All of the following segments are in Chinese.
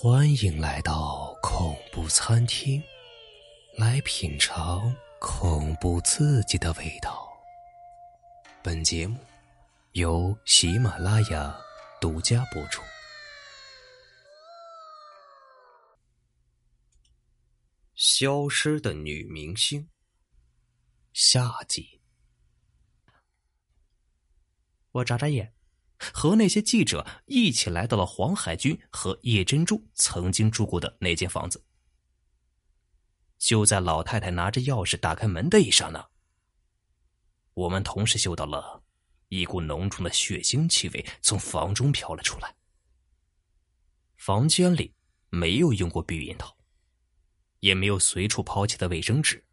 欢迎来到恐怖餐厅，来品尝恐怖刺激的味道。本节目由喜马拉雅独家播出。消失的女明星，下集。我眨眨眼。和那些记者一起来到了黄海军和叶珍珠曾经住过的那间房子。就在老太太拿着钥匙打开门的一刹那，我们同时嗅到了一股浓重的血腥气味从房中飘了出来。房间里没有用过避孕套，也没有随处抛弃的卫生纸，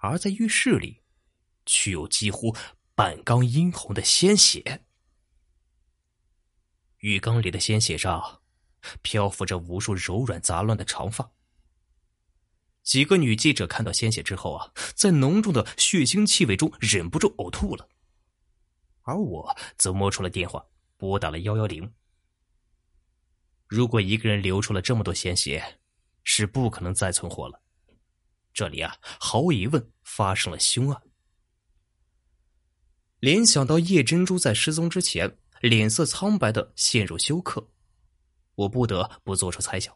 而在浴室里，却有几乎半缸殷红的鲜血。浴缸里的鲜血上，漂浮着无数柔软杂乱的长发。几个女记者看到鲜血之后啊，在浓重的血腥气味中忍不住呕吐了。而我则摸出了电话，拨打了幺幺零。如果一个人流出了这么多鲜血，是不可能再存活了。这里啊，毫无疑问发生了凶案。联想到叶珍珠在失踪之前。脸色苍白的陷入休克，我不得不做出猜想。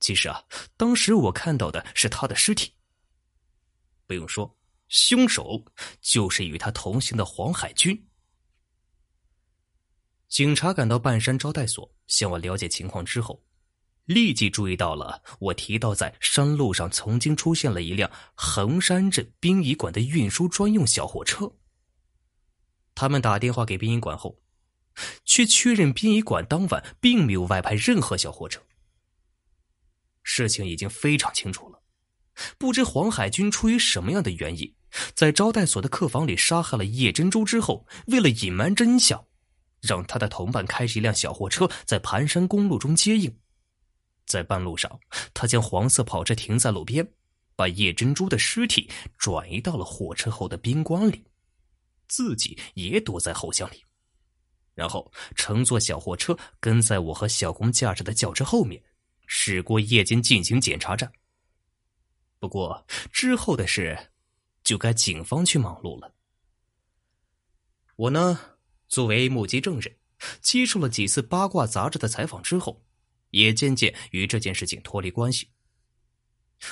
其实啊，当时我看到的是他的尸体。不用说，凶手就是与他同行的黄海军。警察赶到半山招待所向我了解情况之后，立即注意到了我提到在山路上曾经出现了一辆横山镇殡仪馆的运输专用小货车。他们打电话给殡仪馆后。却确认殡仪馆当晚并没有外派任何小货车。事情已经非常清楚了，不知黄海军出于什么样的原因，在招待所的客房里杀害了叶珍珠之后，为了隐瞒真相，让他的同伴开着一辆小货车在盘山公路中接应。在半路上，他将黄色跑车停在路边，把叶珍珠的尸体转移到了火车后的宾馆里，自己也躲在后厢里。然后乘坐小货车跟在我和小工驾驶的轿车后面，驶过夜间进行检查站。不过之后的事，就该警方去忙碌了。我呢，作为目击证人，接受了几次八卦杂志的采访之后，也渐渐与这件事情脱离关系。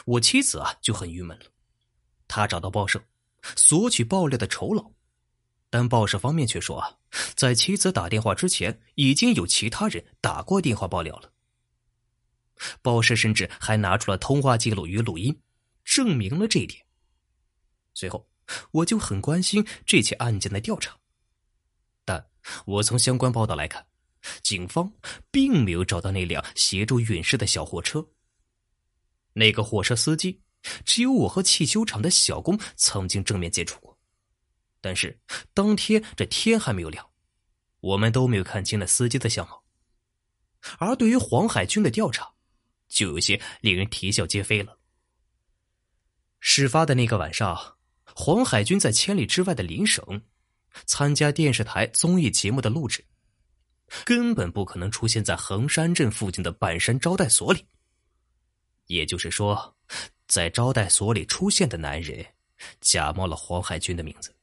我妻子啊就很郁闷了，她找到报社，索取爆料的酬劳。但报社方面却说啊，在妻子打电话之前，已经有其他人打过电话爆料了。报社甚至还拿出了通话记录与录音，证明了这一点。随后，我就很关心这起案件的调查，但我从相关报道来看，警方并没有找到那辆协助运尸的小货车。那个货车司机，只有我和汽修厂的小工曾经正面接触过。但是当天这天还没有亮，我们都没有看清那司机的相貌。而对于黄海军的调查，就有些令人啼笑皆非了。事发的那个晚上，黄海军在千里之外的邻省参加电视台综艺节目的录制，根本不可能出现在衡山镇附近的半山招待所里。也就是说，在招待所里出现的男人，假冒了黄海军的名字。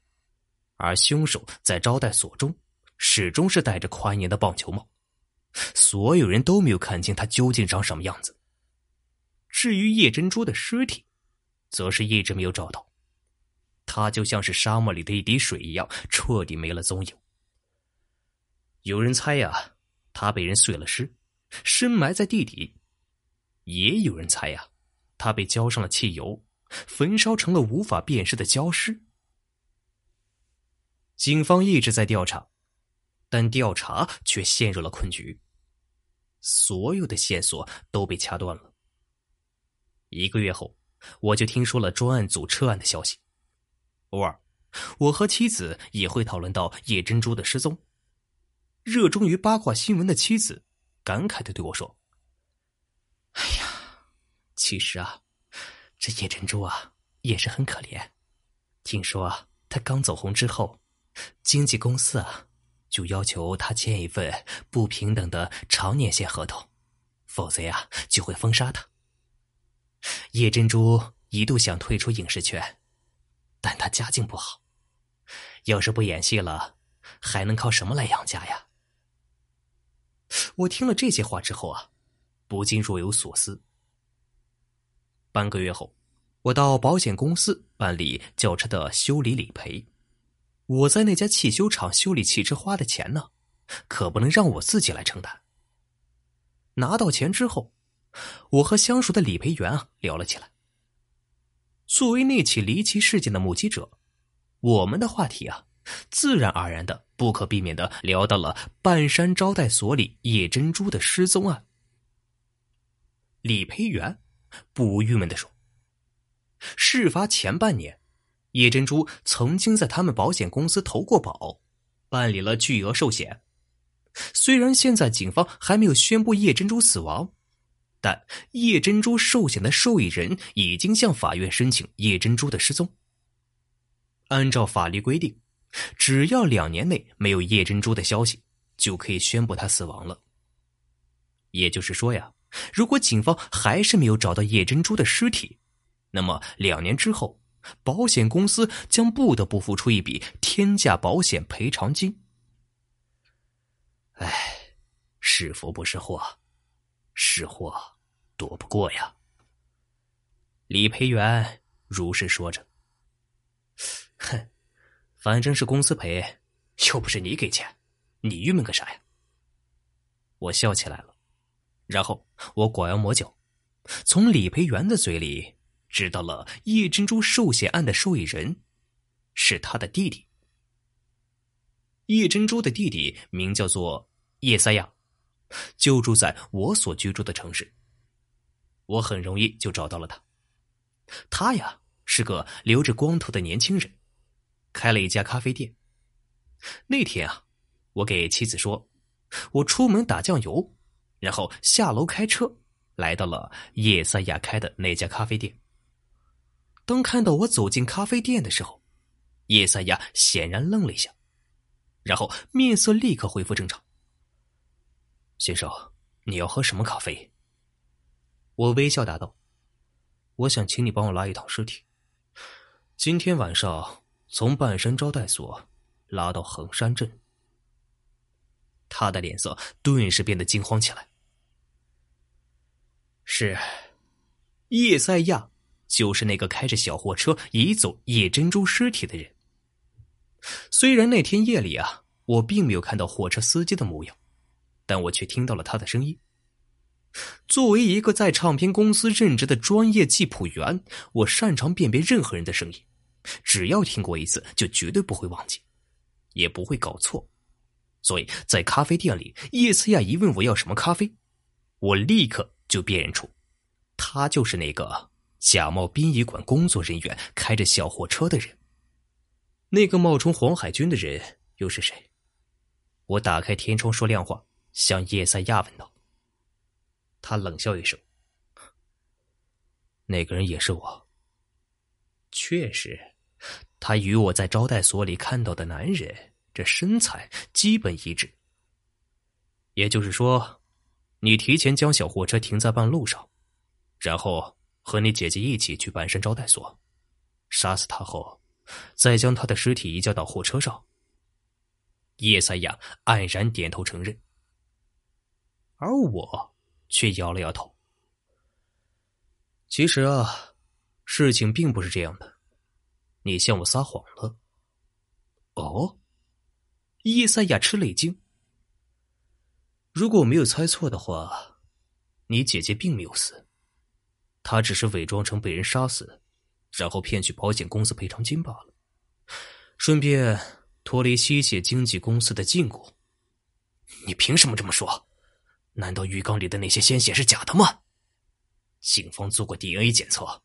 而凶手在招待所中，始终是戴着宽檐的棒球帽，所有人都没有看清他究竟长什么样子。至于叶珍珠的尸体，则是一直没有找到，他就像是沙漠里的一滴水一样，彻底没了踪影。有人猜呀，他被人碎了尸，深埋在地底；也有人猜呀，他被浇上了汽油，焚烧成了无法辨识的焦尸。警方一直在调查，但调查却陷入了困局。所有的线索都被掐断了。一个月后，我就听说了专案组撤案的消息。偶尔，我和妻子也会讨论到叶珍珠的失踪。热衷于八卦新闻的妻子感慨的对我说：“哎呀，其实啊，这叶珍珠啊也是很可怜。听说啊，她刚走红之后。”经纪公司啊，就要求他签一份不平等的长年限合同，否则呀就会封杀他。叶珍珠一度想退出影视圈，但他家境不好，要是不演戏了，还能靠什么来养家呀？我听了这些话之后啊，不禁若有所思。半个月后，我到保险公司办理轿车的修理理赔。我在那家汽修厂修理汽车花的钱呢，可不能让我自己来承担。拿到钱之后，我和相熟的理赔员啊聊了起来。作为那起离奇事件的目击者，我们的话题啊，自然而然的、不可避免的聊到了半山招待所里叶珍珠的失踪案。理赔员不郁闷的说：“事发前半年。”叶珍珠曾经在他们保险公司投过保，办理了巨额寿险。虽然现在警方还没有宣布叶珍珠死亡，但叶珍珠寿险的受益人已经向法院申请叶珍珠的失踪。按照法律规定，只要两年内没有叶珍珠的消息，就可以宣布她死亡了。也就是说呀，如果警方还是没有找到叶珍珠的尸体，那么两年之后。保险公司将不得不付出一笔天价保险赔偿金。唉，是福不是祸，是祸躲不过呀。理赔员如是说着。哼，反正是公司赔，又不是你给钱，你郁闷个啥呀？我笑起来了，然后我拐弯抹角，从理赔员的嘴里。知道了叶珍珠寿险案的受益人是他的弟弟。叶珍珠的弟弟名叫做叶三亚，就住在我所居住的城市。我很容易就找到了他。他呀是个留着光头的年轻人，开了一家咖啡店。那天啊，我给妻子说，我出门打酱油，然后下楼开车来到了叶三亚开的那家咖啡店。当看到我走进咖啡店的时候，叶赛亚显然愣了一下，然后面色立刻恢复正常。先生，你要喝什么咖啡？我微笑答道：“我想请你帮我拉一趟尸体，今天晚上从半山招待所拉到衡山镇。”他的脸色顿时变得惊慌起来。是叶赛亚。就是那个开着小货车移走叶珍珠尸体的人。虽然那天夜里啊，我并没有看到货车司机的模样，但我却听到了他的声音。作为一个在唱片公司任职的专业记谱员，我擅长辨别任何人的声音，只要听过一次，就绝对不会忘记，也不会搞错。所以在咖啡店里，叶思亚一问我要什么咖啡，我立刻就辨认出，他就是那个。假冒殡仪馆工作人员开着小货车的人，那个冒充黄海军的人又是谁？我打开天窗说亮话，向叶赛亚问道。他冷笑一声：“那个人也是我。”确实，他与我在招待所里看到的男人这身材基本一致。也就是说，你提前将小货车停在半路上，然后。和你姐姐一起去半山招待所，杀死他后，再将他的尸体移交到货车上。叶三亚黯然点头承认，而我却摇了摇头。其实啊，事情并不是这样的，你向我撒谎了。哦，叶三亚吃了一惊。如果我没有猜错的话，你姐姐并没有死。他只是伪装成被人杀死，然后骗取保险公司赔偿金罢了，顺便脱离吸血经纪公司的禁锢。你凭什么这么说？难道浴缸里的那些鲜血是假的吗？警方做过 DNA 检测，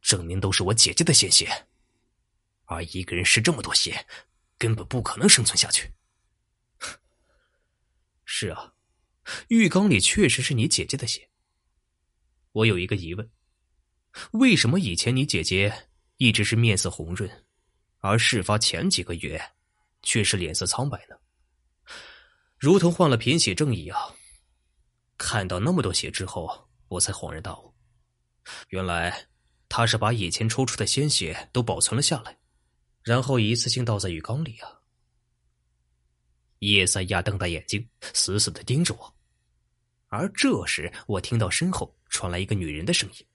证明都是我姐姐的鲜血，而一个人失这么多血，根本不可能生存下去。是啊，浴缸里确实是你姐姐的血。我有一个疑问：为什么以前你姐姐一直是面色红润，而事发前几个月却是脸色苍白呢？如同患了贫血症一样。看到那么多血之后，我才恍然大悟，原来他是把以前抽出的鲜血都保存了下来，然后一次性倒在浴缸里啊。叶三亚瞪大眼睛，死死的盯着我。而这时，我听到身后传来一个女人的声音：“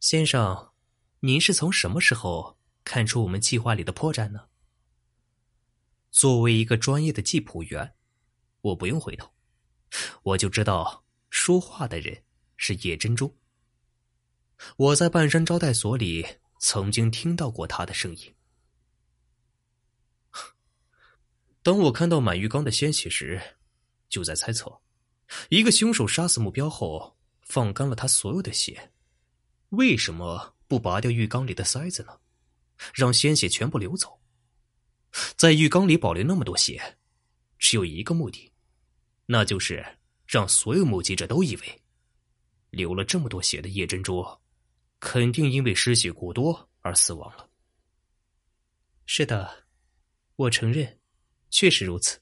先生，您是从什么时候看出我们计划里的破绽呢？”作为一个专业的计谱员，我不用回头，我就知道说话的人是叶珍珠。我在半山招待所里曾经听到过他的声音。当我看到满浴缸的鲜血时，就在猜测：一个凶手杀死目标后，放干了他所有的血，为什么不拔掉浴缸里的塞子呢？让鲜血全部流走。在浴缸里保留那么多血，只有一个目的，那就是让所有目击者都以为，流了这么多血的叶珍珠，肯定因为失血过多而死亡了。是的，我承认。确实如此，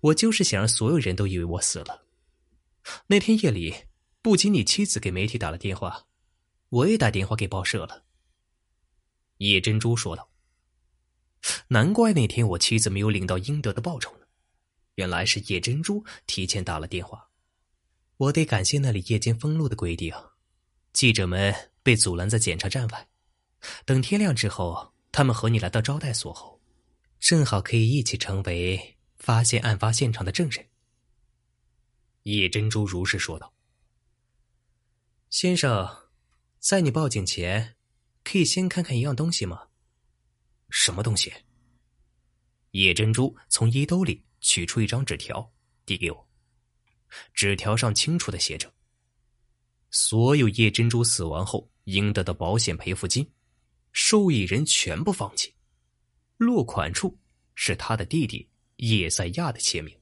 我就是想让所有人都以为我死了。那天夜里，不仅你妻子给媒体打了电话，我也打电话给报社了。叶珍珠说道：“难怪那天我妻子没有领到应得的报酬呢，原来是叶珍珠提前打了电话。我得感谢那里夜间封路的规定，记者们被阻拦在检查站外，等天亮之后，他们和你来到招待所后。”正好可以一起成为发现案发现场的证人。叶珍珠如实说道：“先生，在你报警前，可以先看看一样东西吗？什么东西？”叶珍珠从衣兜里取出一张纸条，递给我。纸条上清楚的写着：“所有叶珍珠死亡后应得的保险赔付金，受益人全部放弃。”落款处是他的弟弟叶赛亚的签名。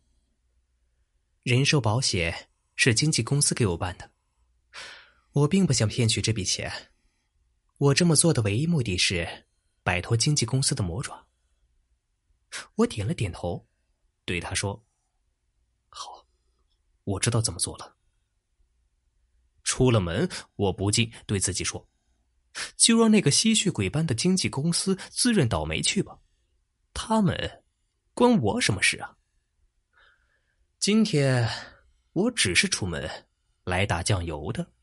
人寿保险是经纪公司给我办的，我并不想骗取这笔钱。我这么做的唯一目的是摆脱经纪公司的魔爪。我点了点头，对他说：“好，我知道怎么做了。”出了门，我不禁对自己说：“就让那个吸血鬼般的经纪公司自认倒霉去吧。”他们关我什么事啊？今天我只是出门来打酱油的。